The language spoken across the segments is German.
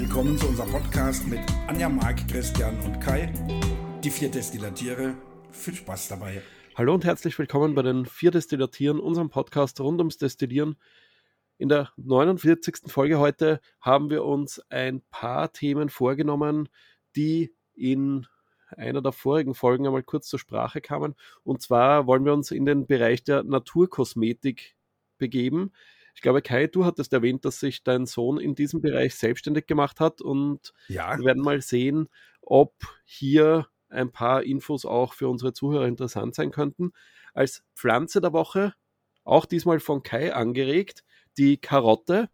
willkommen zu unserem Podcast mit Anja, Marc, Christian und Kai. Die vier Destillatiere. Viel Spaß dabei. Hallo und herzlich willkommen bei den vier Destillatieren, unserem Podcast rund ums Destillieren. In der 49. Folge heute haben wir uns ein paar Themen vorgenommen, die in einer der vorigen Folgen einmal kurz zur Sprache kamen. Und zwar wollen wir uns in den Bereich der Naturkosmetik begeben. Ich glaube, Kai, du hattest erwähnt, dass sich dein Sohn in diesem Bereich selbstständig gemacht hat und ja. wir werden mal sehen, ob hier ein paar Infos auch für unsere Zuhörer interessant sein könnten. Als Pflanze der Woche, auch diesmal von Kai angeregt, die Karotte.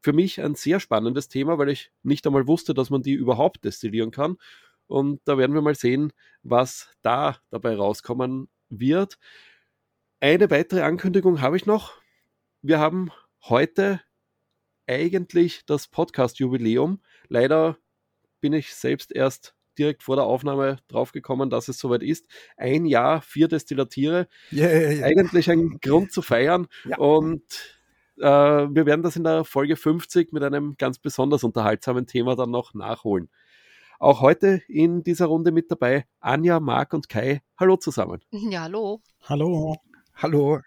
Für mich ein sehr spannendes Thema, weil ich nicht einmal wusste, dass man die überhaupt destillieren kann. Und da werden wir mal sehen, was da dabei rauskommen wird. Eine weitere Ankündigung habe ich noch wir haben heute eigentlich das Podcast-Jubiläum. Leider bin ich selbst erst direkt vor der Aufnahme draufgekommen, dass es soweit ist. Ein Jahr, vier Destillatiere. Yeah, yeah, yeah. Eigentlich ein Grund zu feiern. Ja. Und äh, wir werden das in der Folge 50 mit einem ganz besonders unterhaltsamen Thema dann noch nachholen. Auch heute in dieser Runde mit dabei Anja, Marc und Kai. Hallo zusammen. Ja, hallo. Hallo. Hallo.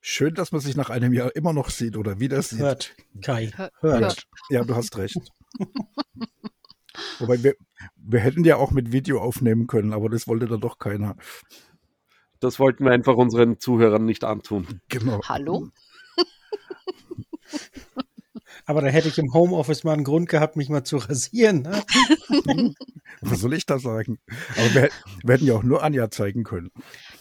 Schön, dass man sich nach einem Jahr immer noch sieht oder wieder sieht. Hört, Kai. Hört. Hört. Ja, du hast recht. Wobei wir, wir hätten ja auch mit Video aufnehmen können, aber das wollte dann doch keiner. Das wollten wir einfach unseren Zuhörern nicht antun. Genau. Hallo? Aber da hätte ich im Homeoffice mal einen Grund gehabt, mich mal zu rasieren. Ne? Was soll ich da sagen? Aber wir, wir hätten ja auch nur Anja zeigen können.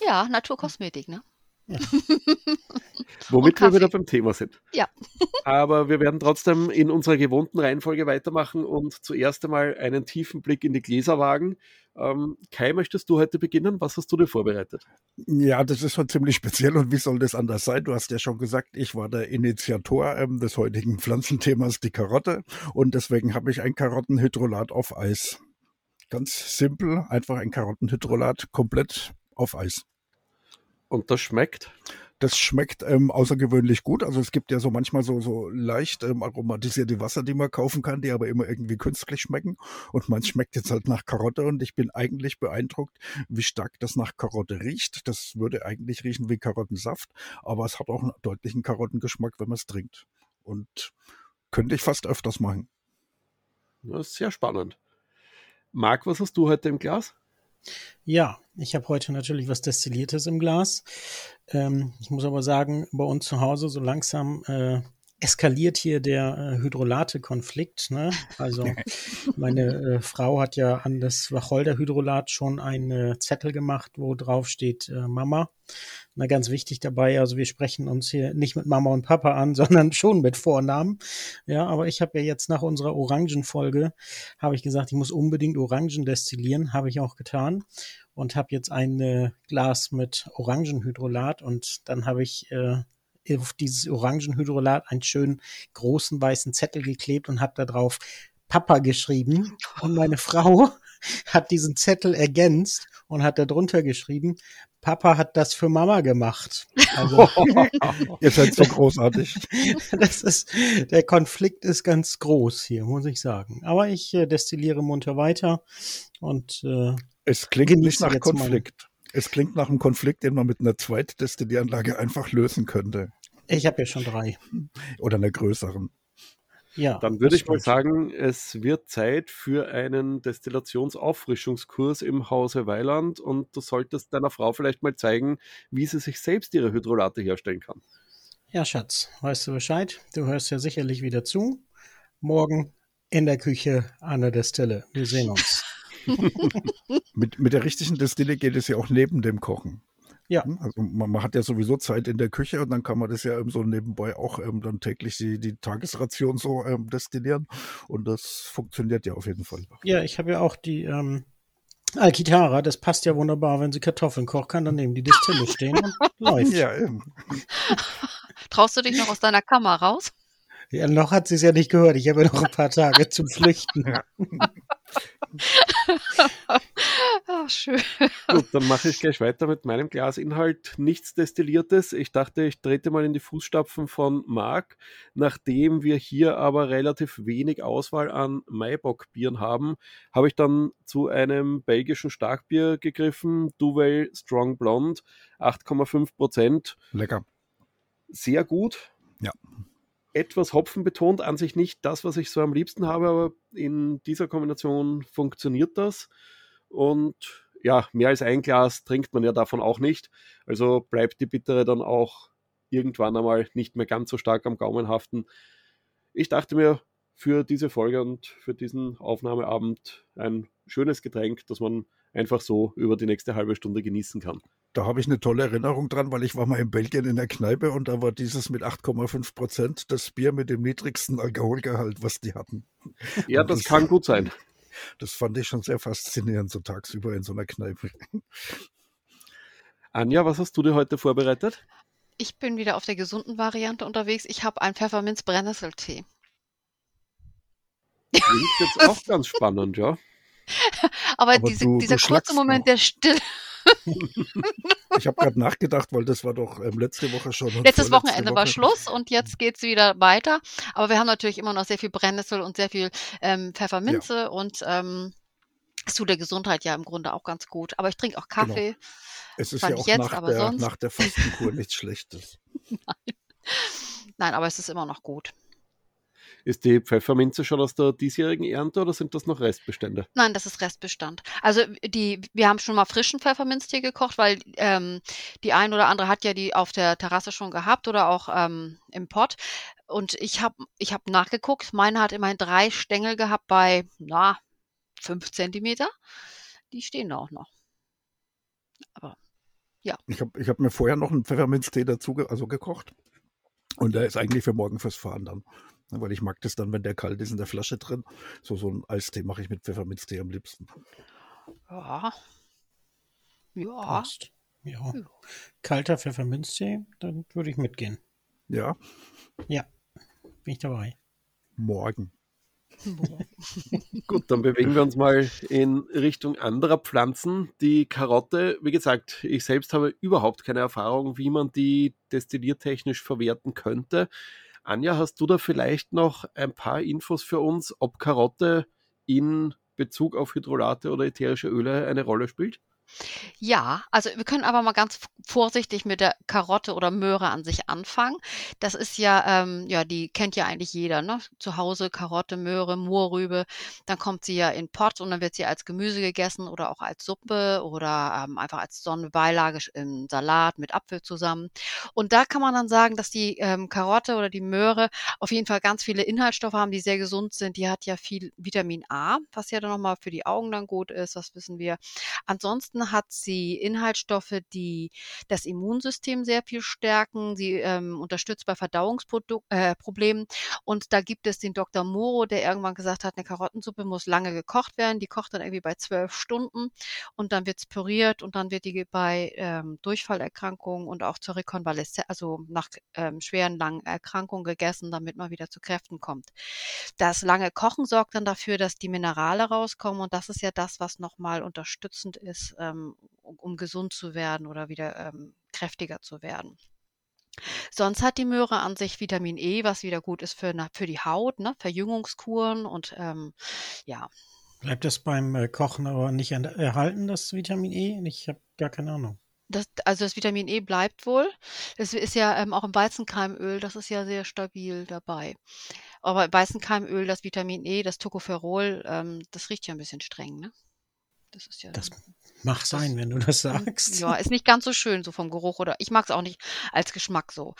Ja, Naturkosmetik, ne? Womit wir wieder beim Thema sind. Ja. Aber wir werden trotzdem in unserer gewohnten Reihenfolge weitermachen und zuerst einmal einen tiefen Blick in die Gläser wagen. Ähm, Kai, möchtest du heute beginnen? Was hast du dir vorbereitet? Ja, das ist schon ziemlich speziell und wie soll das anders sein? Du hast ja schon gesagt, ich war der Initiator ähm, des heutigen Pflanzenthemas, die Karotte. Und deswegen habe ich ein Karottenhydrolat auf Eis. Ganz simpel, einfach ein Karottenhydrolat komplett auf Eis. Und das schmeckt? Das schmeckt ähm, außergewöhnlich gut. Also es gibt ja so manchmal so, so leicht ähm, aromatisierte Wasser, die man kaufen kann, die aber immer irgendwie künstlich schmecken. Und man schmeckt jetzt halt nach Karotte und ich bin eigentlich beeindruckt, wie stark das nach Karotte riecht. Das würde eigentlich riechen wie Karottensaft, aber es hat auch einen deutlichen Karottengeschmack, wenn man es trinkt. Und könnte ich fast öfters machen. Das ist sehr spannend. Marc, was hast du heute im Glas? Ja, ich habe heute natürlich was Destilliertes im Glas. Ähm, ich muss aber sagen, bei uns zu Hause so langsam äh, eskaliert hier der äh, Hydrolate-Konflikt. Ne? Also meine äh, Frau hat ja an das Wacholder-Hydrolat schon einen Zettel gemacht, wo drauf steht äh, Mama. Na, ganz wichtig dabei, also wir sprechen uns hier nicht mit Mama und Papa an, sondern schon mit Vornamen. Ja, aber ich habe ja jetzt nach unserer Orangenfolge, habe ich gesagt, ich muss unbedingt Orangen destillieren, habe ich auch getan und habe jetzt ein äh, Glas mit Orangenhydrolat und dann habe ich äh, auf dieses Orangenhydrolat einen schönen großen weißen Zettel geklebt und habe da drauf Papa geschrieben. Und meine Frau hat diesen Zettel ergänzt und hat da drunter geschrieben, Papa hat das für Mama gemacht. Also, Ihr seid so großartig. Das ist, der Konflikt ist ganz groß hier, muss ich sagen. Aber ich äh, destilliere munter weiter und äh, es klingt nicht nach Konflikt. Es klingt nach einem Konflikt, den man mit einer Zweitdestillieranlage einfach lösen könnte. Ich habe ja schon drei. Oder einer größeren. Ja. Dann würde ich mal sagen, es wird Zeit für einen Destillationsauffrischungskurs im Hause Weiland und du solltest deiner Frau vielleicht mal zeigen, wie sie sich selbst ihre Hydrolate herstellen kann. Ja, Schatz, weißt du Bescheid? Du hörst ja sicherlich wieder zu. Morgen in der Küche an der Destille. Wir sehen uns. mit, mit der richtigen Destille geht es ja auch neben dem Kochen. Ja. Hm, also man, man, hat ja sowieso Zeit in der Küche und dann kann man das ja so nebenbei auch ähm, dann täglich die, die Tagesration so ähm, destillieren und das funktioniert ja auf jeden Fall. Ja, ich habe ja auch die ähm, Alkitara, das passt ja wunderbar, wenn sie Kartoffeln kocht, kann dann neben die Distille stehen und läuft. Ja, eben. Traust du dich noch aus deiner Kammer raus? Ja, noch hat sie es ja nicht gehört. Ich habe ja noch ein paar Tage zum Flüchten. ah, schön. Gut, dann mache ich gleich weiter mit meinem Glasinhalt. Nichts Destilliertes. Ich dachte, ich trete mal in die Fußstapfen von Marc. Nachdem wir hier aber relativ wenig Auswahl an Maibock-Bieren haben, habe ich dann zu einem belgischen Starkbier gegriffen. Duvel Strong Blonde, 8,5 Prozent. Lecker. Sehr gut. Ja. Etwas Hopfen betont, an sich nicht das, was ich so am liebsten habe, aber in dieser Kombination funktioniert das. Und ja, mehr als ein Glas trinkt man ja davon auch nicht. Also bleibt die Bittere dann auch irgendwann einmal nicht mehr ganz so stark am Gaumen haften. Ich dachte mir, für diese Folge und für diesen Aufnahmeabend ein schönes Getränk, das man einfach so über die nächste halbe Stunde genießen kann. Da habe ich eine tolle Erinnerung dran, weil ich war mal in Belgien in der Kneipe und da war dieses mit 8,5 Prozent das Bier mit dem niedrigsten Alkoholgehalt, was die hatten. Ja, das, das kann gut sein. Das fand ich schon sehr faszinierend, so tagsüber in so einer Kneipe. Anja, was hast du dir heute vorbereitet? Ich bin wieder auf der gesunden Variante unterwegs. Ich habe einen Pfefferminz-Brennnesseltee. Klingt jetzt auch ganz spannend, ja. Aber, Aber diese, du, dieser du kurze Moment noch. der Stille. Ich habe gerade nachgedacht, weil das war doch ähm, letzte Woche schon. Letztes Wochenende Woche. war Schluss und jetzt geht es wieder weiter. Aber wir haben natürlich immer noch sehr viel Brennnessel und sehr viel ähm, Pfefferminze ja. und ähm, es tut der Gesundheit ja im Grunde auch ganz gut. Aber ich trinke auch genau. Kaffee. Genau. Es ist ja auch jetzt, nach, der, sonst... nach der Fastenkur nichts Schlechtes. Nein. Nein, aber es ist immer noch gut. Ist die Pfefferminze schon aus der diesjährigen Ernte oder sind das noch Restbestände? Nein, das ist Restbestand. Also die, wir haben schon mal frischen Pfefferminztee gekocht, weil ähm, die ein oder andere hat ja die auf der Terrasse schon gehabt oder auch ähm, im Pott. Und ich habe ich hab nachgeguckt, meine hat immerhin drei Stängel gehabt bei, na, fünf Zentimeter. Die stehen da auch noch. Aber ja. Ich habe ich hab mir vorher noch einen Pfefferminztee dazu ge also gekocht. Und der ist eigentlich für morgen fürs Fahren dann. Weil ich mag das dann, wenn der kalt ist in der Flasche drin. So, so ein Eistee mache ich mit Pfefferminztee am liebsten. Ja. Ja. Passt. Ja. Kalter Pfefferminztee, dann würde ich mitgehen. Ja. Ja. Bin ich dabei. Morgen. Gut, dann bewegen wir uns mal in Richtung anderer Pflanzen. Die Karotte, wie gesagt, ich selbst habe überhaupt keine Erfahrung, wie man die destilliertechnisch verwerten könnte. Anja, hast du da vielleicht noch ein paar Infos für uns, ob Karotte in Bezug auf Hydrolate oder ätherische Öle eine Rolle spielt? Ja, also wir können aber mal ganz vorsichtig mit der Karotte oder Möhre an sich anfangen. Das ist ja, ähm, ja, die kennt ja eigentlich jeder, ne? Zu Hause Karotte, Möhre, Moorrübe. Dann kommt sie ja in Pott und dann wird sie als Gemüse gegessen oder auch als Suppe oder ähm, einfach als Sonnenbeilage im Salat mit Apfel zusammen. Und da kann man dann sagen, dass die ähm, Karotte oder die Möhre auf jeden Fall ganz viele Inhaltsstoffe haben, die sehr gesund sind. Die hat ja viel Vitamin A, was ja dann nochmal für die Augen dann gut ist, das wissen wir. Ansonsten Ansonsten hat sie Inhaltsstoffe, die das Immunsystem sehr viel stärken. Sie ähm, unterstützt bei Verdauungsproblemen. Äh, und da gibt es den Dr. Moro, der irgendwann gesagt hat, eine Karottensuppe muss lange gekocht werden. Die kocht dann irgendwie bei zwölf Stunden und dann wird es püriert und dann wird die bei ähm, Durchfallerkrankungen und auch zur Rekonvaleszenz, also nach ähm, schweren langen Erkrankungen gegessen, damit man wieder zu Kräften kommt. Das lange Kochen sorgt dann dafür, dass die Minerale rauskommen und das ist ja das, was nochmal unterstützend ist ähm, um gesund zu werden oder wieder ähm, kräftiger zu werden. Sonst hat die Möhre an sich Vitamin E, was wieder gut ist für, für die Haut, ne? Verjüngungskuren und ähm, ja. Bleibt das beim äh, Kochen aber nicht erhalten, das Vitamin E? Ich habe gar keine Ahnung. Das, also das Vitamin E bleibt wohl. Es ist ja ähm, auch im Weizenkeimöl, das ist ja sehr stabil dabei. Aber Weizenkeimöl, das Vitamin E, das Tocopherol, ähm, das riecht ja ein bisschen streng, ne? Das ist ja. Das Mach sein, wenn du das sagst. Ja, ist nicht ganz so schön so vom Geruch oder ich mag es auch nicht als Geschmack so.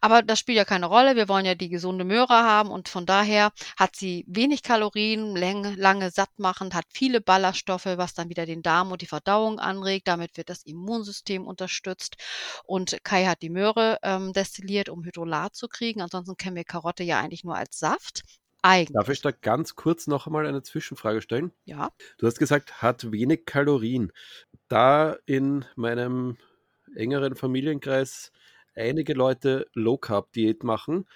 Aber das spielt ja keine Rolle. Wir wollen ja die gesunde Möhre haben und von daher hat sie wenig Kalorien, lange, lange satt machend, hat viele Ballaststoffe, was dann wieder den Darm und die Verdauung anregt. Damit wird das Immunsystem unterstützt. Und Kai hat die Möhre ähm, destilliert, um Hydrolat zu kriegen. Ansonsten kennen wir Karotte ja eigentlich nur als Saft. Eigentlich. Darf ich da ganz kurz noch einmal eine Zwischenfrage stellen? Ja. Du hast gesagt, hat wenig Kalorien. Da in meinem engeren Familienkreis einige Leute Low Carb Diät machen,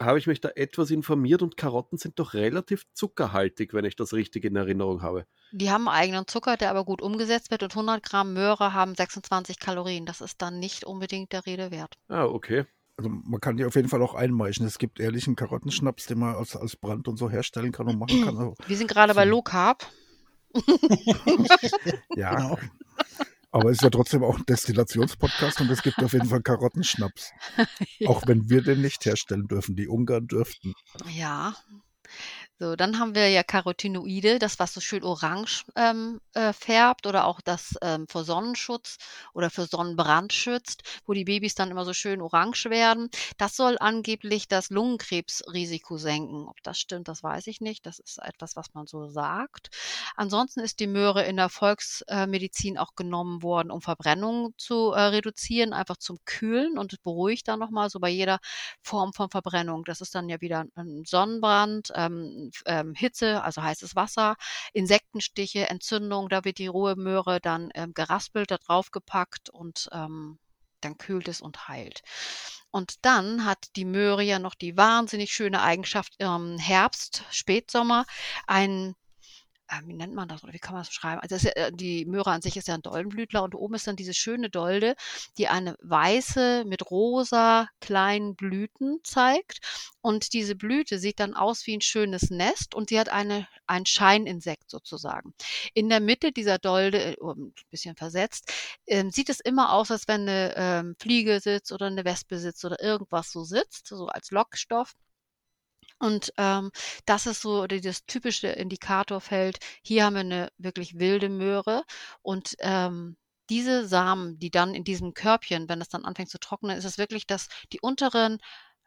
habe ich mich da etwas informiert und Karotten sind doch relativ zuckerhaltig, wenn ich das richtig in Erinnerung habe. Die haben eigenen Zucker, der aber gut umgesetzt wird und 100 Gramm Möhre haben 26 Kalorien. Das ist dann nicht unbedingt der Rede wert. Ah, okay. Also man kann die auf jeden Fall auch einmeischen. Es gibt ehrlichen Karottenschnaps, den man als, als Brand und so herstellen kann und machen kann. Also, Wir sind gerade bei Low Carb. ja, genau. Aber es ist ja trotzdem auch ein Destillationspodcast und es gibt auf jeden Fall Karottenschnaps. ja. Auch wenn wir den nicht herstellen dürfen. Die Ungarn dürften. Ja, so, dann haben wir ja Carotinoide, das, was so schön orange ähm, äh, färbt oder auch das ähm, vor Sonnenschutz oder für Sonnenbrand schützt, wo die Babys dann immer so schön orange werden. Das soll angeblich das Lungenkrebsrisiko senken. Ob das stimmt, das weiß ich nicht. Das ist etwas, was man so sagt. Ansonsten ist die Möhre in der Volksmedizin auch genommen worden, um Verbrennungen zu äh, reduzieren, einfach zum Kühlen und beruhigt dann nochmal so bei jeder Form von Verbrennung. Das ist dann ja wieder ein Sonnenbrand, ähm, ähm, Hitze, also heißes Wasser, Insektenstiche, Entzündung, da wird die rohe Möhre dann ähm, geraspelt, da drauf gepackt und ähm, dann kühlt es und heilt. Und dann hat die Möhre ja noch die wahnsinnig schöne Eigenschaft im Herbst, Spätsommer, ein äh, wie nennt man das oder wie kann man das beschreiben? Also ja, äh, die Möhre an sich ist ja ein Doldenblütler und oben ist dann diese schöne Dolde, die eine weiße mit rosa kleinen Blüten zeigt. Und diese Blüte sieht dann aus wie ein schönes Nest und sie hat eine, ein Scheininsekt sozusagen. In der Mitte dieser Dolde, äh, ein bisschen versetzt, äh, sieht es immer aus, als wenn eine ähm, Fliege sitzt oder eine Wespe sitzt oder irgendwas so sitzt, so als Lockstoff. Und ähm, das ist so das typische Indikatorfeld. Hier haben wir eine wirklich wilde Möhre und ähm, diese Samen, die dann in diesem Körbchen, wenn es dann anfängt zu trocknen, ist es wirklich, dass die unteren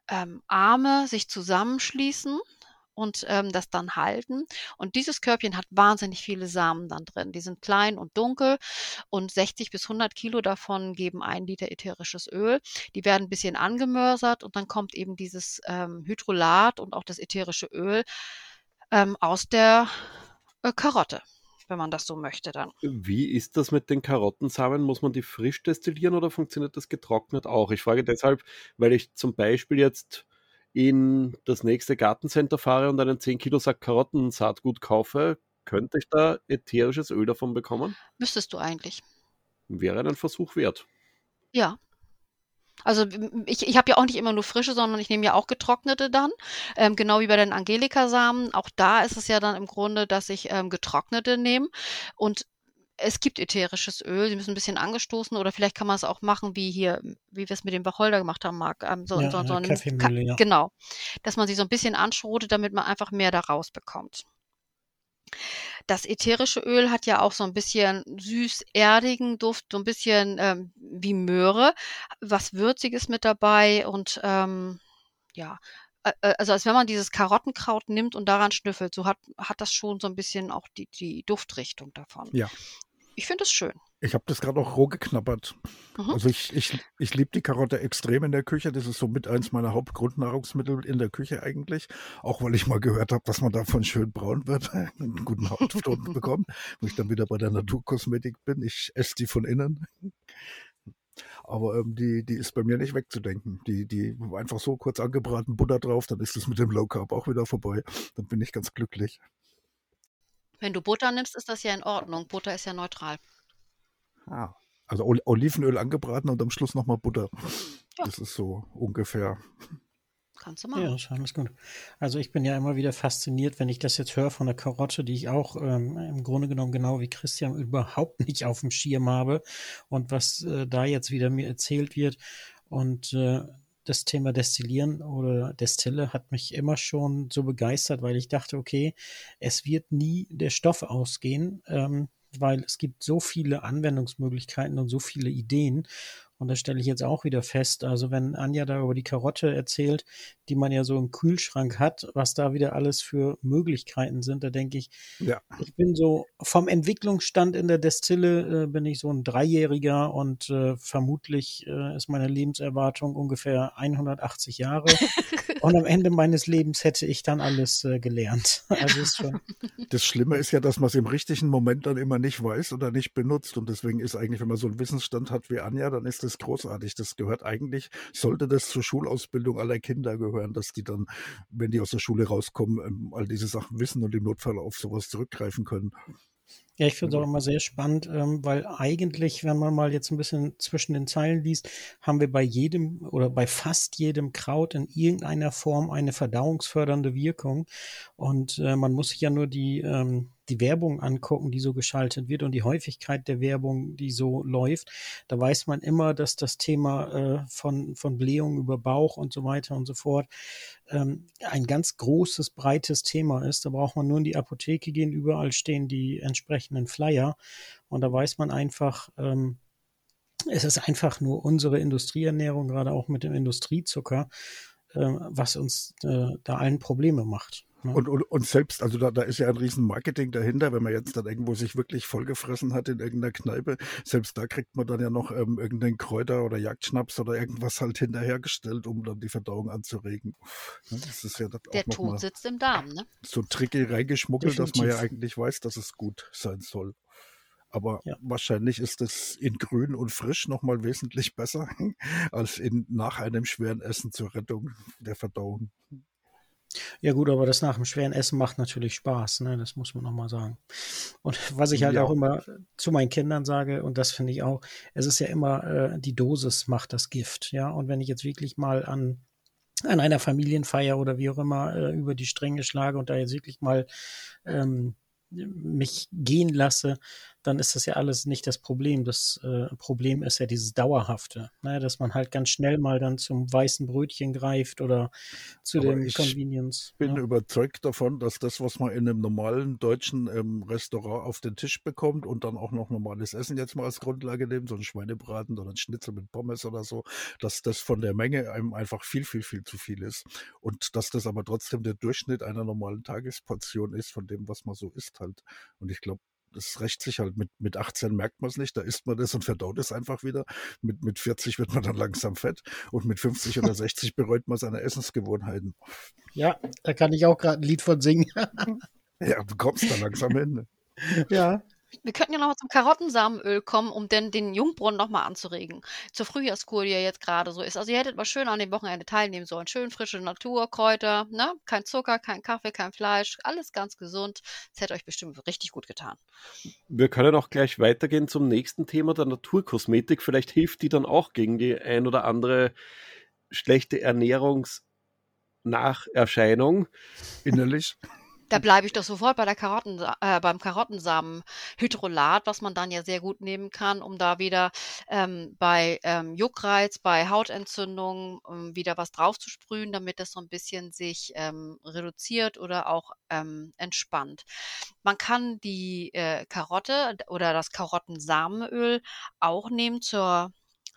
ähm, Arme sich zusammenschließen und ähm, das dann halten. Und dieses Körbchen hat wahnsinnig viele Samen dann drin. Die sind klein und dunkel und 60 bis 100 Kilo davon geben ein Liter ätherisches Öl. Die werden ein bisschen angemörsert und dann kommt eben dieses ähm, Hydrolat und auch das ätherische Öl ähm, aus der äh, Karotte wenn man das so möchte dann. Wie ist das mit den Karottensamen? Muss man die frisch destillieren oder funktioniert das getrocknet auch? Ich frage deshalb, weil ich zum Beispiel jetzt in das nächste Gartencenter fahre und einen 10 Kilo Sack Karottensaatgut kaufe, könnte ich da ätherisches Öl davon bekommen? Müsstest du eigentlich. Wäre ein Versuch wert. Ja. Also ich, ich habe ja auch nicht immer nur frische, sondern ich nehme ja auch getrocknete dann. Ähm, genau wie bei den Angelika-Samen. Auch da ist es ja dann im Grunde, dass ich ähm, getrocknete nehme. Und es gibt ätherisches Öl, sie müssen ein bisschen angestoßen oder vielleicht kann man es auch machen, wie hier, wie wir es mit dem Wacholder gemacht haben, Marc. Ähm, so, ja, so, so ja, Kaffeemühle, ja. Genau. Dass man sie so ein bisschen anschrotet, damit man einfach mehr da rausbekommt. Das ätherische Öl hat ja auch so ein bisschen süß-erdigen Duft, so ein bisschen ähm, wie Möhre, was Würziges mit dabei und ähm, ja, also als wenn man dieses Karottenkraut nimmt und daran schnüffelt, so hat, hat das schon so ein bisschen auch die, die Duftrichtung davon. Ja. Ich finde es schön. Ich habe das gerade auch roh geknabbert. Mhm. Also ich, ich, ich liebe die Karotte extrem in der Küche. Das ist so mit eins meiner Hauptgrundnahrungsmittel in der Küche eigentlich. Auch weil ich mal gehört habe, dass man davon schön braun wird, einen guten Hautton bekommt, wo ich dann wieder bei der Naturkosmetik bin. Ich esse die von innen. Aber ähm, die, die ist bei mir nicht wegzudenken. Die, die einfach so kurz angebraten, Butter drauf, dann ist es mit dem Low Carb auch wieder vorbei. Dann bin ich ganz glücklich. Wenn du Butter nimmst, ist das ja in Ordnung. Butter ist ja neutral. Ah, also Olivenöl angebraten und am Schluss nochmal Butter. Ja. Das ist so ungefähr Kannst du machen. Ja, das ist gut. Also ich bin ja immer wieder fasziniert, wenn ich das jetzt höre von der Karotte, die ich auch ähm, im Grunde genommen genau wie Christian überhaupt nicht auf dem Schirm habe und was äh, da jetzt wieder mir erzählt wird. Und äh, das Thema Destillieren oder Destille hat mich immer schon so begeistert, weil ich dachte, okay, es wird nie der Stoff ausgehen, ähm, weil es gibt so viele Anwendungsmöglichkeiten und so viele Ideen. Und das stelle ich jetzt auch wieder fest. Also wenn Anja da über die Karotte erzählt, die man ja so im Kühlschrank hat, was da wieder alles für Möglichkeiten sind, da denke ich, ja. ich bin so vom Entwicklungsstand in der Destille äh, bin ich so ein Dreijähriger und äh, vermutlich äh, ist meine Lebenserwartung ungefähr 180 Jahre. und am Ende meines Lebens hätte ich dann alles äh, gelernt. Also ist schon das Schlimme ist ja, dass man es im richtigen Moment dann immer nicht weiß oder nicht benutzt. Und deswegen ist eigentlich, wenn man so einen Wissensstand hat wie Anja, dann ist das großartig. Das gehört eigentlich, sollte das zur Schulausbildung aller Kinder gehören, dass die dann, wenn die aus der Schule rauskommen, ähm, all diese Sachen wissen und im Notfall auf sowas zurückgreifen können. Ja, ich finde es auch immer sehr spannend, ähm, weil eigentlich, wenn man mal jetzt ein bisschen zwischen den Zeilen liest, haben wir bei jedem oder bei fast jedem Kraut in irgendeiner Form eine verdauungsfördernde Wirkung. Und äh, man muss sich ja nur die, ähm, die Werbung angucken, die so geschaltet wird und die Häufigkeit der Werbung, die so läuft. Da weiß man immer, dass das Thema äh, von, von Blähung über Bauch und so weiter und so fort ähm, ein ganz großes, breites Thema ist. Da braucht man nur in die Apotheke gehen, überall stehen die entsprechenden Flyer und da weiß man einfach, ähm, es ist einfach nur unsere Industrieernährung, gerade auch mit dem Industriezucker, äh, was uns äh, da allen Probleme macht. Ne? Und, und, und selbst, also da, da ist ja ein riesen Marketing dahinter, wenn man jetzt dann irgendwo sich wirklich vollgefressen hat in irgendeiner Kneipe, selbst da kriegt man dann ja noch ähm, irgendeinen Kräuter oder Jagdschnaps oder irgendwas halt hinterhergestellt, um dann die Verdauung anzuregen. Das ist ja das Der Tod sitzt im Darm, ne? So tricky reingeschmuggelt, Definitiv. dass man ja eigentlich weiß, dass es gut sein soll. Aber ja. wahrscheinlich ist es in grün und frisch nochmal wesentlich besser als in, nach einem schweren Essen zur Rettung der Verdauung. Ja gut, aber das nach dem schweren Essen macht natürlich Spaß, ne? Das muss man nochmal sagen. Und was ich halt ja. auch immer zu meinen Kindern sage, und das finde ich auch, es ist ja immer, äh, die Dosis macht das Gift, ja. Und wenn ich jetzt wirklich mal an an einer Familienfeier oder wie auch immer äh, über die Stränge schlage und da jetzt wirklich mal ähm, mich gehen lasse, dann ist das ja alles nicht das Problem. Das äh, Problem ist ja dieses Dauerhafte, ne? dass man halt ganz schnell mal dann zum weißen Brötchen greift oder zu Aber dem ich Convenience. Ich bin ja. überzeugt davon, dass das, was man in einem normalen deutschen ähm, Restaurant auf den Tisch bekommt und dann auch noch normales Essen jetzt mal als Grundlage nehmen, so ein Schweinebraten oder ein Schnitzel mit Pommes oder so, dass das von der Menge einem einfach viel, viel, viel zu viel ist. Und dass das aber trotzdem der Durchschnitt einer normalen Tagesportion ist, von dem, was man so isst halt. Und ich glaube, das rächt sich halt. Mit, mit 18 merkt man es nicht, da isst man das und verdaut es einfach wieder. Mit, mit 40 wird man dann langsam fett und mit 50 oder 60 bereut man seine Essensgewohnheiten. Ja, da kann ich auch gerade ein Lied von singen. ja, du kommst da langsam hin. Ja, wir könnten ja nochmal zum Karottensamenöl kommen, um denn den Jungbrunnen nochmal anzuregen. Zur Frühjahrskur, die ja jetzt gerade so ist. Also ihr hättet mal schön an dem Wochenende teilnehmen sollen. Schön frische Natur, Kräuter, ne? Kein Zucker, kein Kaffee, kein Fleisch, alles ganz gesund. Das hätte euch bestimmt richtig gut getan. Wir können auch gleich weitergehen zum nächsten Thema der Naturkosmetik. Vielleicht hilft die dann auch gegen die ein oder andere schlechte Ernährungsnacherscheinung. Innerlich. Da bleibe ich doch sofort bei der Karotten, äh, beim Karottensamenhydrolat, was man dann ja sehr gut nehmen kann, um da wieder ähm, bei ähm, Juckreiz, bei Hautentzündungen ähm, wieder was drauf zu sprühen, damit das so ein bisschen sich ähm, reduziert oder auch ähm, entspannt. Man kann die äh, Karotte oder das Karottensamenöl auch nehmen zur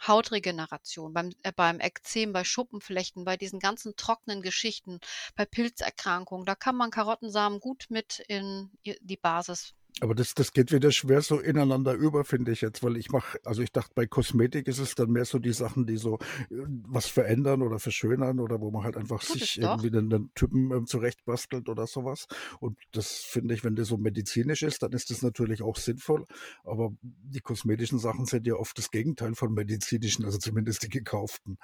Hautregeneration, beim, äh, beim Ekzem, bei Schuppenflechten, bei diesen ganzen trockenen Geschichten, bei Pilzerkrankungen, da kann man Karottensamen gut mit in die Basis aber das, das geht wieder schwer so ineinander über, finde ich jetzt, weil ich mache, also ich dachte, bei Kosmetik ist es dann mehr so die Sachen, die so äh, was verändern oder verschönern oder wo man halt einfach Tut sich irgendwie den, den Typen ähm, zurechtbastelt oder sowas. Und das finde ich, wenn das so medizinisch ist, dann ist das natürlich auch sinnvoll. Aber die kosmetischen Sachen sind ja oft das Gegenteil von medizinischen, also zumindest die gekauften.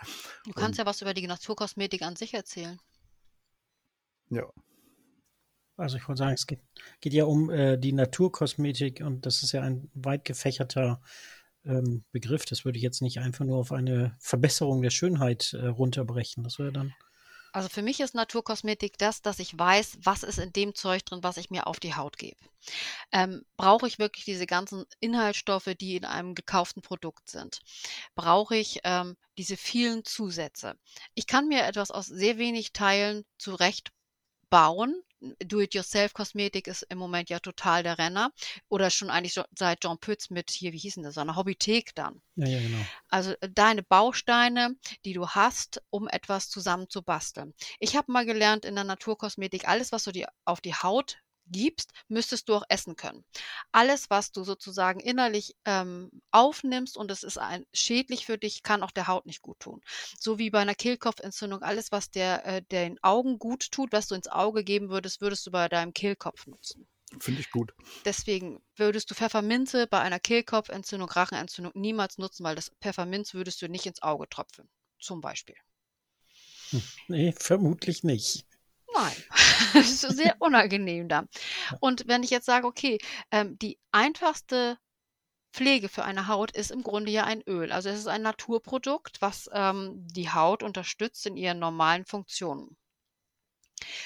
Du kannst Und, ja was über die Naturkosmetik an sich erzählen. Ja. Also ich wollte sagen, es geht, geht ja um äh, die Naturkosmetik und das ist ja ein weit gefächerter ähm, Begriff. Das würde ich jetzt nicht einfach nur auf eine Verbesserung der Schönheit äh, runterbrechen. Das wäre dann. Also für mich ist Naturkosmetik das, dass ich weiß, was ist in dem Zeug drin, was ich mir auf die Haut gebe. Ähm, brauche ich wirklich diese ganzen Inhaltsstoffe, die in einem gekauften Produkt sind? Brauche ich ähm, diese vielen Zusätze? Ich kann mir etwas aus sehr wenig Teilen zurecht bauen, Do-it-yourself-Kosmetik ist im Moment ja total der Renner. Oder schon eigentlich seit John Pütz mit hier, wie hieß denn das, eine Hobbythek dann. Ja, ja, genau. Also äh, deine Bausteine, die du hast, um etwas zusammen zu basteln. Ich habe mal gelernt in der Naturkosmetik, alles, was du dir auf die Haut gibst, müsstest du auch essen können. Alles, was du sozusagen innerlich ähm, aufnimmst und es ist ein, schädlich für dich, kann auch der Haut nicht gut tun. So wie bei einer Kehlkopfentzündung, alles, was der, äh, den Augen gut tut, was du ins Auge geben würdest, würdest du bei deinem Kehlkopf nutzen. Finde ich gut. Deswegen würdest du Pfefferminze bei einer Kehlkopfentzündung, Rachenentzündung niemals nutzen, weil das Pfefferminz würdest du nicht ins Auge tropfen. Zum Beispiel. Hm, nee, vermutlich nicht. Nein, das ist sehr unangenehm dann. Und wenn ich jetzt sage, okay, ähm, die einfachste Pflege für eine Haut ist im Grunde ja ein Öl. Also es ist ein Naturprodukt, was ähm, die Haut unterstützt in ihren normalen Funktionen.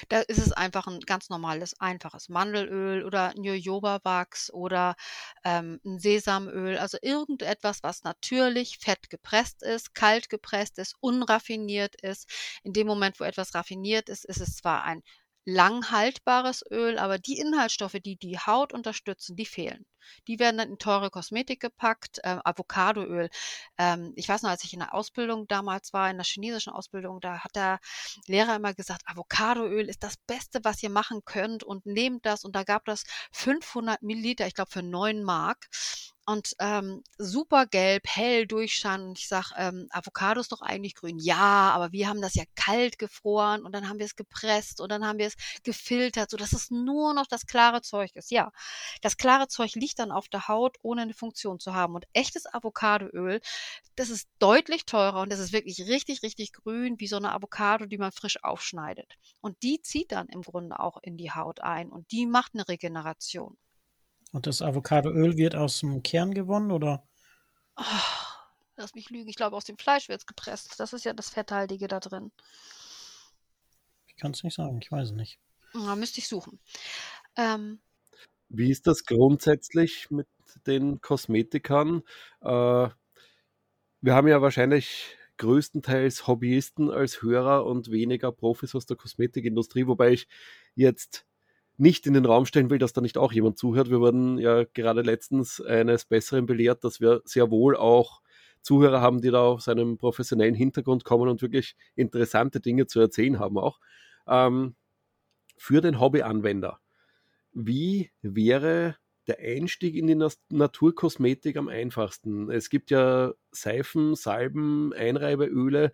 Da ist es einfach ein ganz normales, einfaches Mandelöl oder Jojoba-Wachs oder ähm, ein Sesamöl, also irgendetwas, was natürlich fett gepresst ist, kalt gepresst ist, unraffiniert ist. In dem Moment, wo etwas raffiniert ist, ist es zwar ein lang haltbares Öl, aber die Inhaltsstoffe, die die Haut unterstützen, die fehlen. Die werden dann in teure Kosmetik gepackt. Ähm, Avocadoöl. Ähm, ich weiß noch, als ich in der Ausbildung damals war, in der chinesischen Ausbildung, da hat der Lehrer immer gesagt, Avocadoöl ist das Beste, was ihr machen könnt und nehmt das. Und da gab das 500 Milliliter, ich glaube für 9 Mark und ähm, super gelb, hell durchscheinen. Und ich sage, ähm, Avocado ist doch eigentlich grün. Ja, aber wir haben das ja kalt gefroren und dann haben wir es gepresst und dann haben wir es gefiltert, sodass es nur noch das klare Zeug ist. Ja, das klare Zeug liegt dann auf der Haut, ohne eine Funktion zu haben. Und echtes Avocadoöl, das ist deutlich teurer und das ist wirklich richtig, richtig grün, wie so eine Avocado, die man frisch aufschneidet. Und die zieht dann im Grunde auch in die Haut ein und die macht eine Regeneration. Und das Avocadoöl wird aus dem Kern gewonnen, oder? Oh, lass mich lügen. Ich glaube, aus dem Fleisch wird es gepresst. Das ist ja das Fetthaltige da drin. Ich kann es nicht sagen. Ich weiß es nicht. Da müsste ich suchen. Ähm, Wie ist das grundsätzlich mit den Kosmetikern? Äh, wir haben ja wahrscheinlich größtenteils Hobbyisten als Hörer und weniger Profis aus der Kosmetikindustrie, wobei ich jetzt nicht in den Raum stellen will, dass da nicht auch jemand zuhört. Wir wurden ja gerade letztens eines Besseren belehrt, dass wir sehr wohl auch Zuhörer haben, die da aus einem professionellen Hintergrund kommen und wirklich interessante Dinge zu erzählen haben auch. Ähm, für den Hobbyanwender, wie wäre der Einstieg in die Naturkosmetik am einfachsten? Es gibt ja Seifen, Salben, Einreibeöle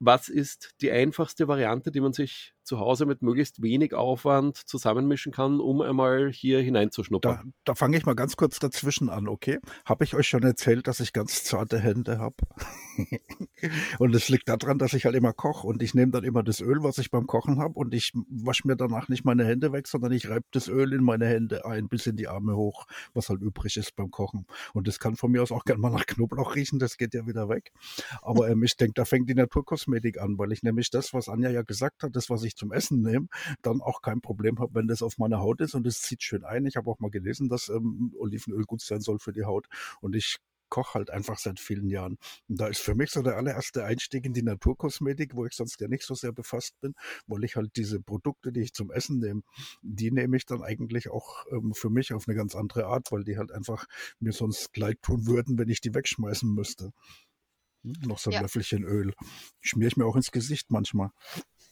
was ist die einfachste Variante, die man sich zu Hause mit möglichst wenig Aufwand zusammenmischen kann, um einmal hier hineinzuschnuppern? Da, da fange ich mal ganz kurz dazwischen an, okay? Habe ich euch schon erzählt, dass ich ganz zarte Hände habe? Und es liegt daran, dass ich halt immer koche und ich nehme dann immer das Öl, was ich beim Kochen habe und ich wasche mir danach nicht meine Hände weg, sondern ich reibe das Öl in meine Hände ein, bis in die Arme hoch, was halt übrig ist beim Kochen. Und das kann von mir aus auch gerne mal nach Knoblauch riechen, das geht ja wieder weg. Aber ähm, ich denke, da fängt die Naturkosmetik an, weil ich nämlich das, was Anja ja gesagt hat, das, was ich zum Essen nehme, dann auch kein Problem habe, wenn das auf meiner Haut ist und es zieht schön ein. Ich habe auch mal gelesen, dass ähm, Olivenöl gut sein soll für die Haut und ich koche halt einfach seit vielen Jahren. Und da ist für mich so der allererste Einstieg in die Naturkosmetik, wo ich sonst ja nicht so sehr befasst bin, weil ich halt diese Produkte, die ich zum Essen nehme, die nehme ich dann eigentlich auch ähm, für mich auf eine ganz andere Art, weil die halt einfach mir sonst leid tun würden, wenn ich die wegschmeißen müsste. Hm, noch so ein ja. Löffelchen Öl. Schmiere ich mir auch ins Gesicht manchmal.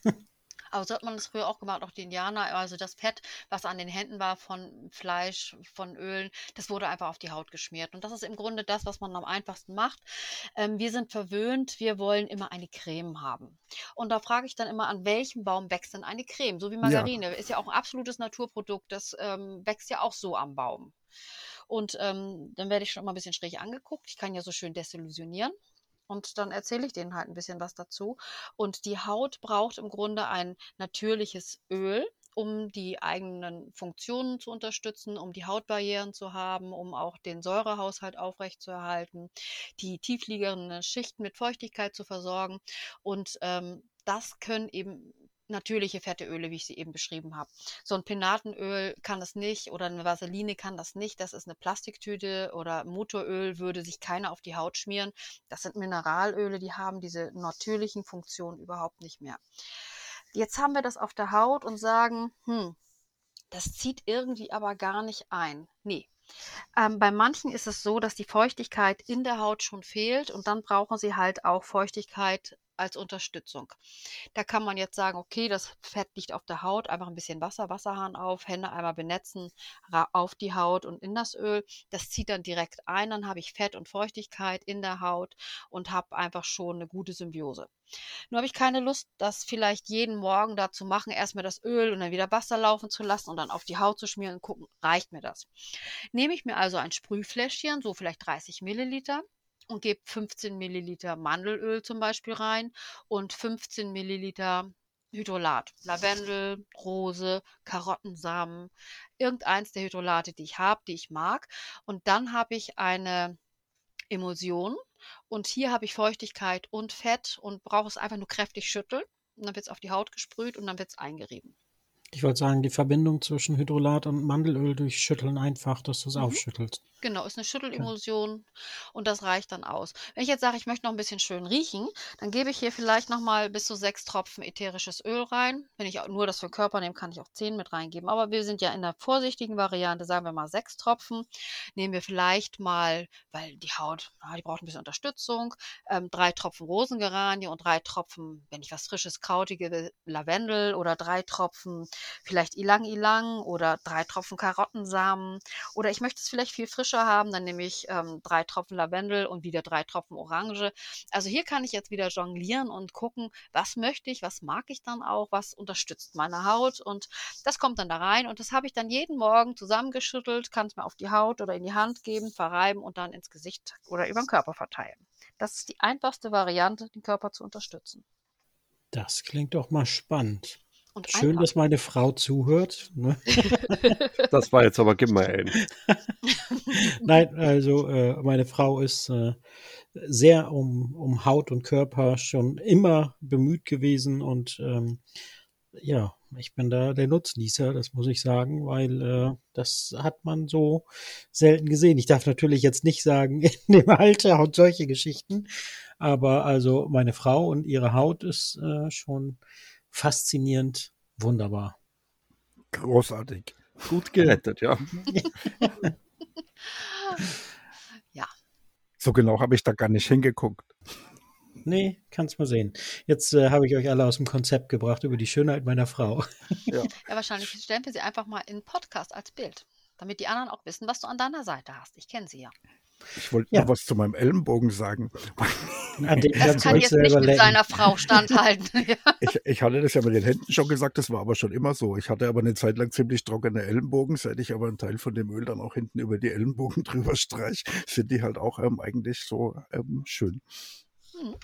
Aber so hat man das früher auch gemacht, auch die Indianer. Also das Fett, was an den Händen war von Fleisch, von Ölen, das wurde einfach auf die Haut geschmiert. Und das ist im Grunde das, was man am einfachsten macht. Ähm, wir sind verwöhnt, wir wollen immer eine Creme haben. Und da frage ich dann immer, an welchem Baum wächst denn eine Creme? So wie Margarine. Ja. Ist ja auch ein absolutes Naturprodukt. Das ähm, wächst ja auch so am Baum. Und ähm, dann werde ich schon mal ein bisschen schräg angeguckt. Ich kann ja so schön desillusionieren und dann erzähle ich denen halt ein bisschen was dazu. Und die Haut braucht im Grunde ein natürliches Öl, um die eigenen Funktionen zu unterstützen, um die Hautbarrieren zu haben, um auch den Säurehaushalt aufrechtzuerhalten, die tiefliegenden Schichten mit Feuchtigkeit zu versorgen. Und ähm, das können eben natürliche fette Öle, wie ich sie eben beschrieben habe. So ein Pinatenöl kann das nicht oder eine Vaseline kann das nicht. Das ist eine Plastiktüte oder Motoröl würde sich keiner auf die Haut schmieren. Das sind Mineralöle, die haben diese natürlichen Funktionen überhaupt nicht mehr. Jetzt haben wir das auf der Haut und sagen, hm, das zieht irgendwie aber gar nicht ein. Nee, ähm, bei manchen ist es so, dass die Feuchtigkeit in der Haut schon fehlt und dann brauchen sie halt auch Feuchtigkeit als Unterstützung. Da kann man jetzt sagen, okay, das Fett liegt auf der Haut, einfach ein bisschen Wasser, Wasserhahn auf, Hände einmal benetzen, auf die Haut und in das Öl. Das zieht dann direkt ein, dann habe ich Fett und Feuchtigkeit in der Haut und habe einfach schon eine gute Symbiose. Nur habe ich keine Lust, das vielleicht jeden Morgen da zu machen, erstmal das Öl und dann wieder Wasser laufen zu lassen und dann auf die Haut zu schmieren und gucken, reicht mir das. Nehme ich mir also ein Sprühfläschchen, so vielleicht 30 Milliliter, und gebe 15 Milliliter Mandelöl zum Beispiel rein und 15 Milliliter Hydrolat. Lavendel, Rose, Karottensamen, irgendeins der Hydrolate, die ich habe, die ich mag. Und dann habe ich eine Emulsion und hier habe ich Feuchtigkeit und Fett und brauche es einfach nur kräftig schütteln. Und dann wird es auf die Haut gesprüht und dann wird es eingerieben. Ich wollte sagen, die Verbindung zwischen Hydrolat und Mandelöl durch Schütteln einfach, dass du es mhm. aufschüttelst. Genau, ist eine Schüttelemulsion und das reicht dann aus. Wenn ich jetzt sage, ich möchte noch ein bisschen schön riechen, dann gebe ich hier vielleicht nochmal bis zu sechs Tropfen ätherisches Öl rein. Wenn ich nur das für den Körper nehme, kann ich auch zehn mit reingeben. Aber wir sind ja in der vorsichtigen Variante, sagen wir mal sechs Tropfen. Nehmen wir vielleicht mal, weil die Haut, die braucht ein bisschen Unterstützung, ähm, drei Tropfen Rosengeranie und drei Tropfen, wenn ich was frisches, krautiges, Lavendel oder drei Tropfen vielleicht Ilang Ilang oder drei Tropfen Karottensamen. Oder ich möchte es vielleicht viel frischer haben, dann nehme ich ähm, drei Tropfen Lavendel und wieder drei Tropfen Orange. Also hier kann ich jetzt wieder jonglieren und gucken, was möchte ich, was mag ich dann auch, was unterstützt meine Haut und das kommt dann da rein und das habe ich dann jeden Morgen zusammengeschüttelt, kann es mir auf die Haut oder in die Hand geben, verreiben und dann ins Gesicht oder über den Körper verteilen. Das ist die einfachste Variante, den Körper zu unterstützen. Das klingt doch mal spannend. Und Schön, einfach. dass meine Frau zuhört. Ne? Das war jetzt aber gemein. Nein, also äh, meine Frau ist äh, sehr um, um Haut und Körper schon immer bemüht gewesen und ähm, ja, ich bin da der Nutznießer, das muss ich sagen, weil äh, das hat man so selten gesehen. Ich darf natürlich jetzt nicht sagen, in dem Alter und solche Geschichten, aber also meine Frau und ihre Haut ist äh, schon faszinierend, wunderbar. Großartig. Gut gerettet, ja. ja. So genau habe ich da gar nicht hingeguckt. Nee, kannst mal sehen. Jetzt äh, habe ich euch alle aus dem Konzept gebracht über die Schönheit meiner Frau. Ja, ja wahrscheinlich stellen wir sie einfach mal in Podcast als Bild, damit die anderen auch wissen, was du an deiner Seite hast. Ich kenne sie ja. Ich wollte ja. noch was zu meinem Ellenbogen sagen. das kann jetzt nicht mit seiner Frau standhalten. ich, ich, hatte das ja mit den Händen schon gesagt, das war aber schon immer so. Ich hatte aber eine Zeit lang ziemlich trockene Ellenbogen, seit ich aber einen Teil von dem Öl dann auch hinten über die Ellenbogen drüber streich, sind die halt auch ähm, eigentlich so ähm, schön. Hm.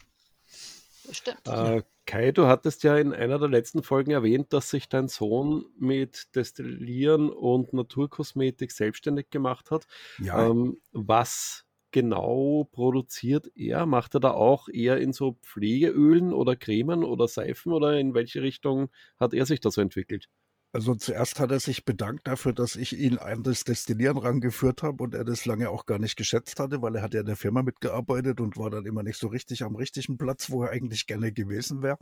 Stimmt. Äh, Kai, du hattest ja in einer der letzten Folgen erwähnt, dass sich dein Sohn mit Destillieren und Naturkosmetik selbstständig gemacht hat. Ja. Ähm, was genau produziert er? Macht er da auch eher in so Pflegeölen oder Cremen oder Seifen oder in welche Richtung hat er sich da so entwickelt? Also zuerst hat er sich bedankt dafür, dass ich ihn an das Destillieren rangeführt habe und er das lange auch gar nicht geschätzt hatte, weil er hat ja in der Firma mitgearbeitet und war dann immer nicht so richtig am richtigen Platz, wo er eigentlich gerne gewesen wäre.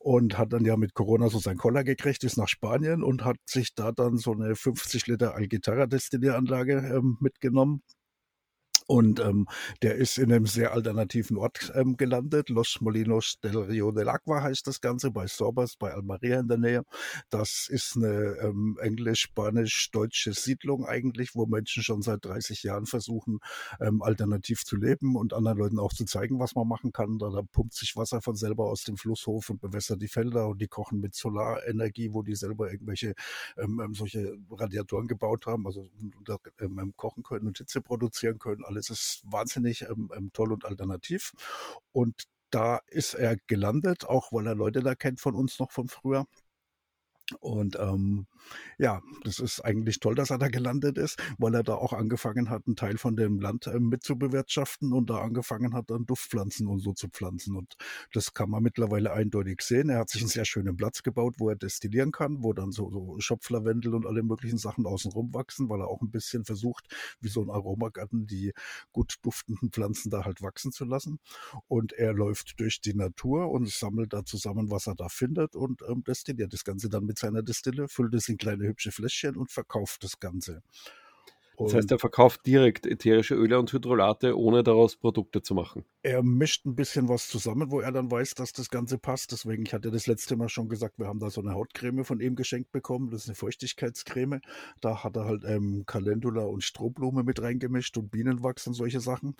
Und hat dann ja mit Corona so sein Koller gekriegt, ist nach Spanien und hat sich da dann so eine 50 Liter Algitara Destillieranlage ähm, mitgenommen und ähm, der ist in einem sehr alternativen Ort ähm, gelandet. Los Molinos del Rio del Agua heißt das Ganze, bei Sorbas, bei Almeria in der Nähe. Das ist eine ähm, englisch-spanisch-deutsche Siedlung eigentlich, wo Menschen schon seit 30 Jahren versuchen, ähm, alternativ zu leben und anderen Leuten auch zu zeigen, was man machen kann. Da, da pumpt sich Wasser von selber aus dem Flusshof und bewässert die Felder und die kochen mit Solarenergie, wo die selber irgendwelche ähm, ähm solche Radiatoren gebaut haben, also ähm, kochen können und Hitze produzieren können. Alles es ist wahnsinnig ähm, ähm, toll und alternativ. Und da ist er gelandet, auch weil er Leute da kennt von uns noch von früher. Und ähm, ja, das ist eigentlich toll, dass er da gelandet ist, weil er da auch angefangen hat, einen Teil von dem Land äh, mitzubewirtschaften und da angefangen hat, dann Duftpflanzen und so zu pflanzen. Und das kann man mittlerweile eindeutig sehen. Er hat sich einen sehr schönen Platz gebaut, wo er destillieren kann, wo dann so, so Schopflavendel und alle möglichen Sachen außenrum wachsen, weil er auch ein bisschen versucht, wie so ein Aromagarten, die gut duftenden Pflanzen da halt wachsen zu lassen. Und er läuft durch die Natur und sammelt da zusammen, was er da findet und ähm, destilliert das Ganze dann mit seiner Distille, füllt es in kleine hübsche Fläschchen und verkauft das Ganze. Das heißt, er verkauft direkt ätherische Öle und Hydrolate, ohne daraus Produkte zu machen. Er mischt ein bisschen was zusammen, wo er dann weiß, dass das Ganze passt. Deswegen, ich hatte das letzte Mal schon gesagt, wir haben da so eine Hautcreme von ihm geschenkt bekommen. Das ist eine Feuchtigkeitscreme. Da hat er halt ähm, Calendula und Strohblume mit reingemischt und Bienenwachs und solche Sachen.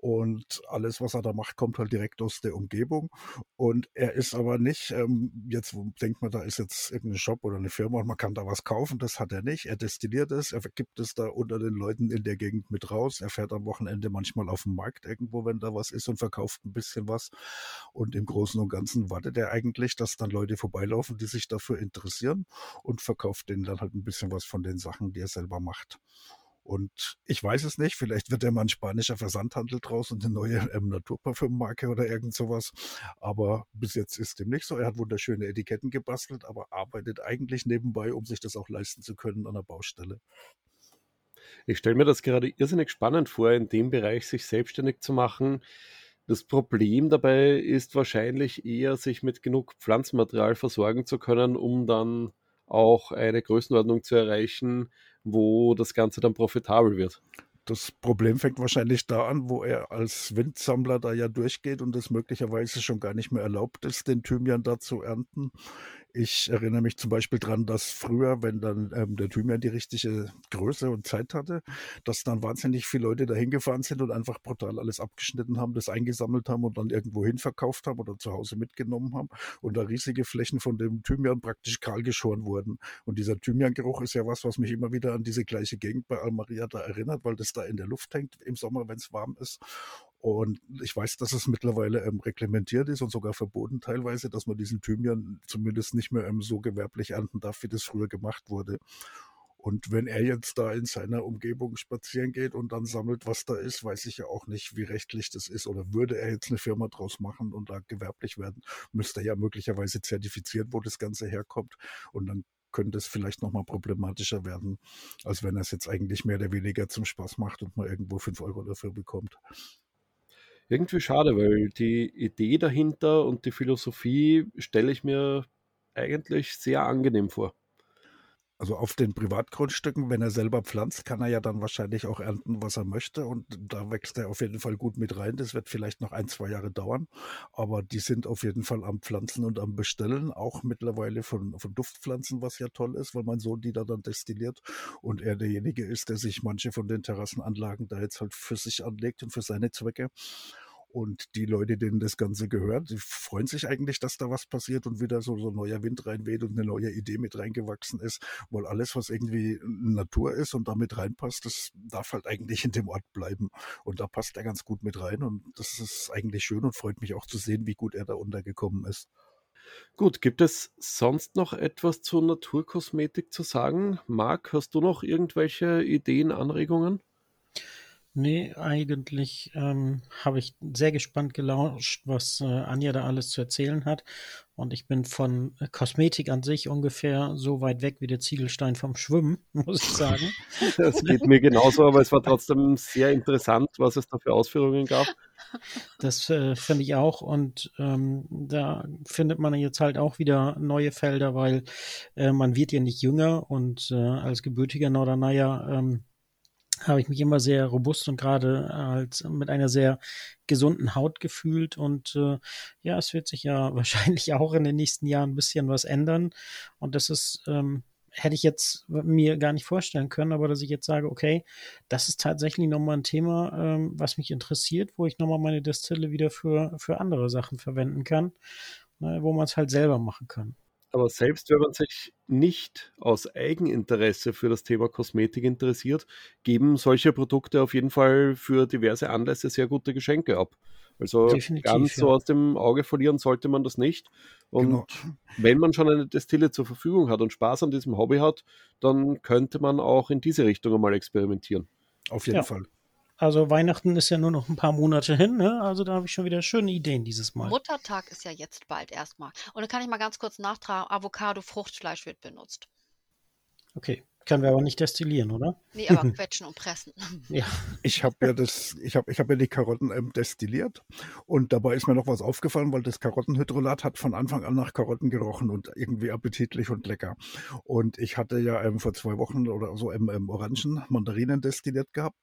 Und alles, was er da macht, kommt halt direkt aus der Umgebung. Und er ist aber nicht, ähm, jetzt denkt man, da ist jetzt irgendein Shop oder eine Firma und man kann da was kaufen. Das hat er nicht. Er destilliert es, er gibt es da unter den Leuten in der Gegend mit raus. Er fährt am Wochenende manchmal auf den Markt irgendwo, wenn da was ist und verkauft ein bisschen was. Und im Großen und Ganzen wartet er eigentlich, dass dann Leute vorbeilaufen, die sich dafür interessieren und verkauft denen dann halt ein bisschen was von den Sachen, die er selber macht. Und ich weiß es nicht, vielleicht wird ja mal ein spanischer Versandhandel draus und eine neue ähm, Naturparfümmarke oder irgend sowas. Aber bis jetzt ist dem nicht so. Er hat wunderschöne Etiketten gebastelt, aber arbeitet eigentlich nebenbei, um sich das auch leisten zu können an der Baustelle. Ich stelle mir das gerade irrsinnig spannend vor, in dem Bereich sich selbstständig zu machen. Das Problem dabei ist wahrscheinlich eher, sich mit genug Pflanzenmaterial versorgen zu können, um dann auch eine Größenordnung zu erreichen, wo das Ganze dann profitabel wird. Das Problem fängt wahrscheinlich da an, wo er als Windsammler da ja durchgeht und es möglicherweise schon gar nicht mehr erlaubt ist, den Thymian da zu ernten. Ich erinnere mich zum Beispiel dran, dass früher, wenn dann ähm, der Thymian die richtige Größe und Zeit hatte, dass dann wahnsinnig viele Leute dahin gefahren sind und einfach brutal alles abgeschnitten haben, das eingesammelt haben und dann irgendwo hin verkauft haben oder zu Hause mitgenommen haben und da riesige Flächen von dem Thymian praktisch kahl geschoren wurden. Und dieser Thymian-Geruch ist ja was, was mich immer wieder an diese gleiche Gegend bei Almaria da erinnert, weil das da in der Luft hängt im Sommer, wenn es warm ist. Und ich weiß, dass es mittlerweile ähm, reglementiert ist und sogar verboten teilweise, dass man diesen Thymian zumindest nicht mehr ähm, so gewerblich ernten darf, wie das früher gemacht wurde. Und wenn er jetzt da in seiner Umgebung spazieren geht und dann sammelt, was da ist, weiß ich ja auch nicht, wie rechtlich das ist. Oder würde er jetzt eine Firma draus machen und da gewerblich werden, müsste er ja möglicherweise zertifizieren, wo das Ganze herkommt. Und dann könnte es vielleicht nochmal problematischer werden, als wenn er es jetzt eigentlich mehr oder weniger zum Spaß macht und mal irgendwo fünf Euro dafür bekommt irgendwie schade, weil die Idee dahinter und die Philosophie stelle ich mir eigentlich sehr angenehm vor. Also auf den Privatgrundstücken, wenn er selber pflanzt, kann er ja dann wahrscheinlich auch ernten, was er möchte. Und da wächst er auf jeden Fall gut mit rein. Das wird vielleicht noch ein, zwei Jahre dauern. Aber die sind auf jeden Fall am Pflanzen und am Bestellen. Auch mittlerweile von, von Duftpflanzen, was ja toll ist, weil mein Sohn die da dann destilliert. Und er derjenige ist, der sich manche von den Terrassenanlagen da jetzt halt für sich anlegt und für seine Zwecke. Und die Leute, denen das Ganze gehört, die freuen sich eigentlich, dass da was passiert und wieder so, so neuer Wind reinweht und eine neue Idee mit reingewachsen ist. Weil alles, was irgendwie Natur ist und damit reinpasst, das darf halt eigentlich in dem Ort bleiben. Und da passt er ganz gut mit rein. Und das ist eigentlich schön und freut mich auch zu sehen, wie gut er da untergekommen ist. Gut, gibt es sonst noch etwas zur Naturkosmetik zu sagen? Marc, hast du noch irgendwelche Ideen, Anregungen? Nee, eigentlich ähm, habe ich sehr gespannt gelauscht, was äh, Anja da alles zu erzählen hat. Und ich bin von äh, Kosmetik an sich ungefähr so weit weg wie der Ziegelstein vom Schwimmen, muss ich sagen. Das geht mir genauso, aber es war trotzdem sehr interessant, was es da für Ausführungen gab. Das äh, finde ich auch. Und ähm, da findet man jetzt halt auch wieder neue Felder, weil äh, man wird ja nicht jünger und äh, als gebürtiger Norderneier ähm, habe ich mich immer sehr robust und gerade als mit einer sehr gesunden Haut gefühlt und äh, ja, es wird sich ja wahrscheinlich auch in den nächsten Jahren ein bisschen was ändern und das ist ähm, hätte ich jetzt mir gar nicht vorstellen können, aber dass ich jetzt sage, okay, das ist tatsächlich nochmal ein Thema, ähm, was mich interessiert, wo ich nochmal meine Destille wieder für, für andere Sachen verwenden kann, ne, wo man es halt selber machen kann. Aber selbst wenn man sich nicht aus Eigeninteresse für das Thema Kosmetik interessiert, geben solche Produkte auf jeden Fall für diverse Anlässe sehr gute Geschenke ab. Also Definitiv, ganz ja. so aus dem Auge verlieren sollte man das nicht. Und genau. wenn man schon eine Destille zur Verfügung hat und Spaß an diesem Hobby hat, dann könnte man auch in diese Richtung einmal experimentieren. Auf jeden ja. Fall. Also Weihnachten ist ja nur noch ein paar Monate hin, ne? Also da habe ich schon wieder schöne Ideen dieses Mal. Muttertag ist ja jetzt bald erstmal. Und dann kann ich mal ganz kurz nachtragen, Avocado, Fruchtfleisch wird benutzt. Okay, Können wir aber nicht destillieren, oder? Nee, aber quetschen und pressen. Ja. Ich habe ja das, ich habe ich hab ja die Karotten ähm, destilliert und dabei ist mir noch was aufgefallen, weil das Karottenhydrolat hat von Anfang an nach Karotten gerochen und irgendwie appetitlich und lecker. Und ich hatte ja ähm, vor zwei Wochen oder so ähm, ähm Orangen, Mandarinen destilliert gehabt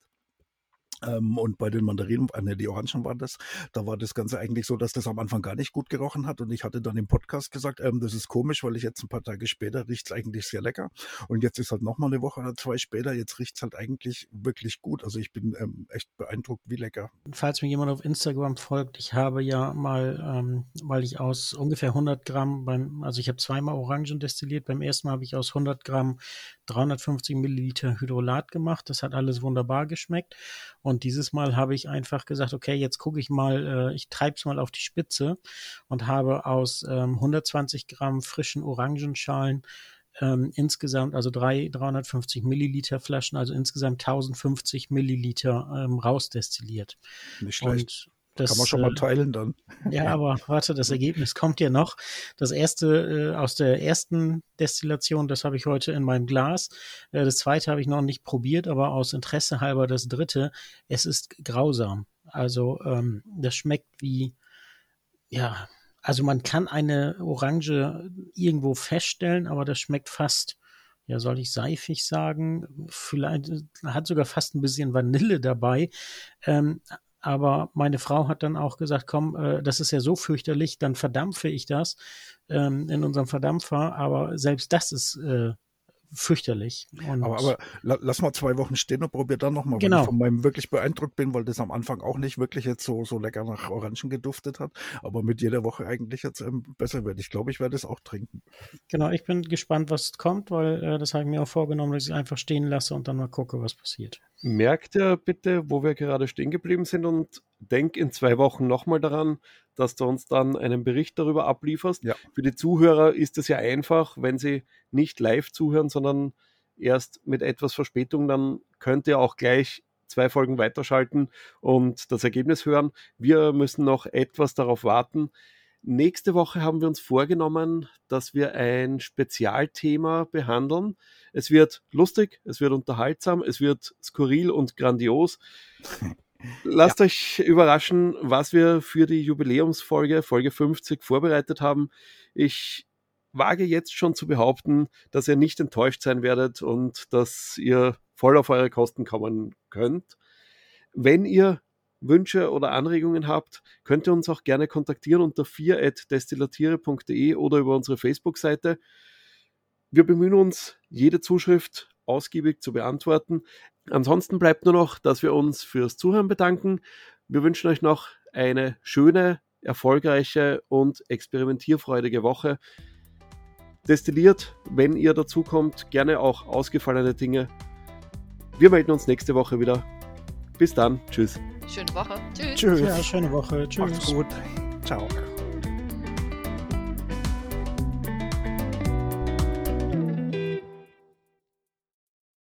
ähm, und bei den Mandarinen, äh, ne, die Orangen waren das, da war das Ganze eigentlich so, dass das am Anfang gar nicht gut gerochen hat. Und ich hatte dann im Podcast gesagt, ähm, das ist komisch, weil ich jetzt ein paar Tage später riecht es eigentlich sehr lecker. Und jetzt ist halt nochmal eine Woche oder zwei später, jetzt riecht es halt eigentlich wirklich gut. Also ich bin ähm, echt beeindruckt, wie lecker. Falls mir jemand auf Instagram folgt, ich habe ja mal, ähm, weil ich aus ungefähr 100 Gramm beim, also ich habe zweimal Orangen destilliert. Beim ersten Mal habe ich aus 100 Gramm 350 Milliliter Hydrolat gemacht. Das hat alles wunderbar geschmeckt. Und dieses Mal habe ich einfach gesagt, okay, jetzt gucke ich mal, äh, ich treibe es mal auf die Spitze und habe aus ähm, 120 Gramm frischen Orangenschalen ähm, insgesamt, also drei 350 Milliliter Flaschen, also insgesamt 1050 Milliliter ähm, rausdestilliert. Nicht schlecht. Das, Kann man schon mal äh, teilen dann. Ja, aber warte, das Ergebnis kommt ja noch. Das erste äh, aus der ersten Destillation, das habe ich heute in meinem Glas. Äh, das zweite habe ich noch nicht probiert, aber aus Interesse halber das dritte. Es ist grausam. Also ähm, das schmeckt wie, ja, also man kann eine Orange irgendwo feststellen, aber das schmeckt fast ja, soll ich seifig sagen? Vielleicht hat sogar fast ein bisschen Vanille dabei. Ähm, aber meine Frau hat dann auch gesagt, komm, äh, das ist ja so fürchterlich, dann verdampfe ich das ähm, in unserem Verdampfer. Aber selbst das ist äh, fürchterlich. Und aber, aber lass mal zwei Wochen stehen und probier dann nochmal, genau. weil ich von meinem wirklich beeindruckt bin, weil das am Anfang auch nicht wirklich jetzt so, so lecker nach Orangen geduftet hat, aber mit jeder Woche eigentlich jetzt ähm, besser wird. Ich glaube, ich werde es auch trinken. Genau, ich bin gespannt, was kommt, weil äh, das habe ich mir auch vorgenommen, dass ich einfach stehen lasse und dann mal gucke, was passiert. Merkt ihr bitte, wo wir gerade stehen geblieben sind und denk in zwei Wochen nochmal daran, dass du uns dann einen Bericht darüber ablieferst. Ja. Für die Zuhörer ist es ja einfach, wenn sie nicht live zuhören, sondern erst mit etwas Verspätung, dann könnt ihr auch gleich zwei Folgen weiterschalten und das Ergebnis hören. Wir müssen noch etwas darauf warten. Nächste Woche haben wir uns vorgenommen, dass wir ein Spezialthema behandeln. Es wird lustig, es wird unterhaltsam, es wird skurril und grandios. Lasst ja. euch überraschen, was wir für die Jubiläumsfolge, Folge 50, vorbereitet haben. Ich wage jetzt schon zu behaupten, dass ihr nicht enttäuscht sein werdet und dass ihr voll auf eure Kosten kommen könnt. Wenn ihr Wünsche oder Anregungen habt, könnt ihr uns auch gerne kontaktieren unter 4.destillatiere.de oder über unsere Facebook-Seite. Wir bemühen uns, jede Zuschrift ausgiebig zu beantworten. Ansonsten bleibt nur noch, dass wir uns fürs Zuhören bedanken. Wir wünschen euch noch eine schöne, erfolgreiche und experimentierfreudige Woche. Destilliert, wenn ihr dazu kommt, gerne auch ausgefallene Dinge. Wir melden uns nächste Woche wieder. Bis dann. Tschüss. Schöne Woche. Tschüss. Tschüss. Ja, schöne Woche. Tschüss. Macht's gut. Ciao.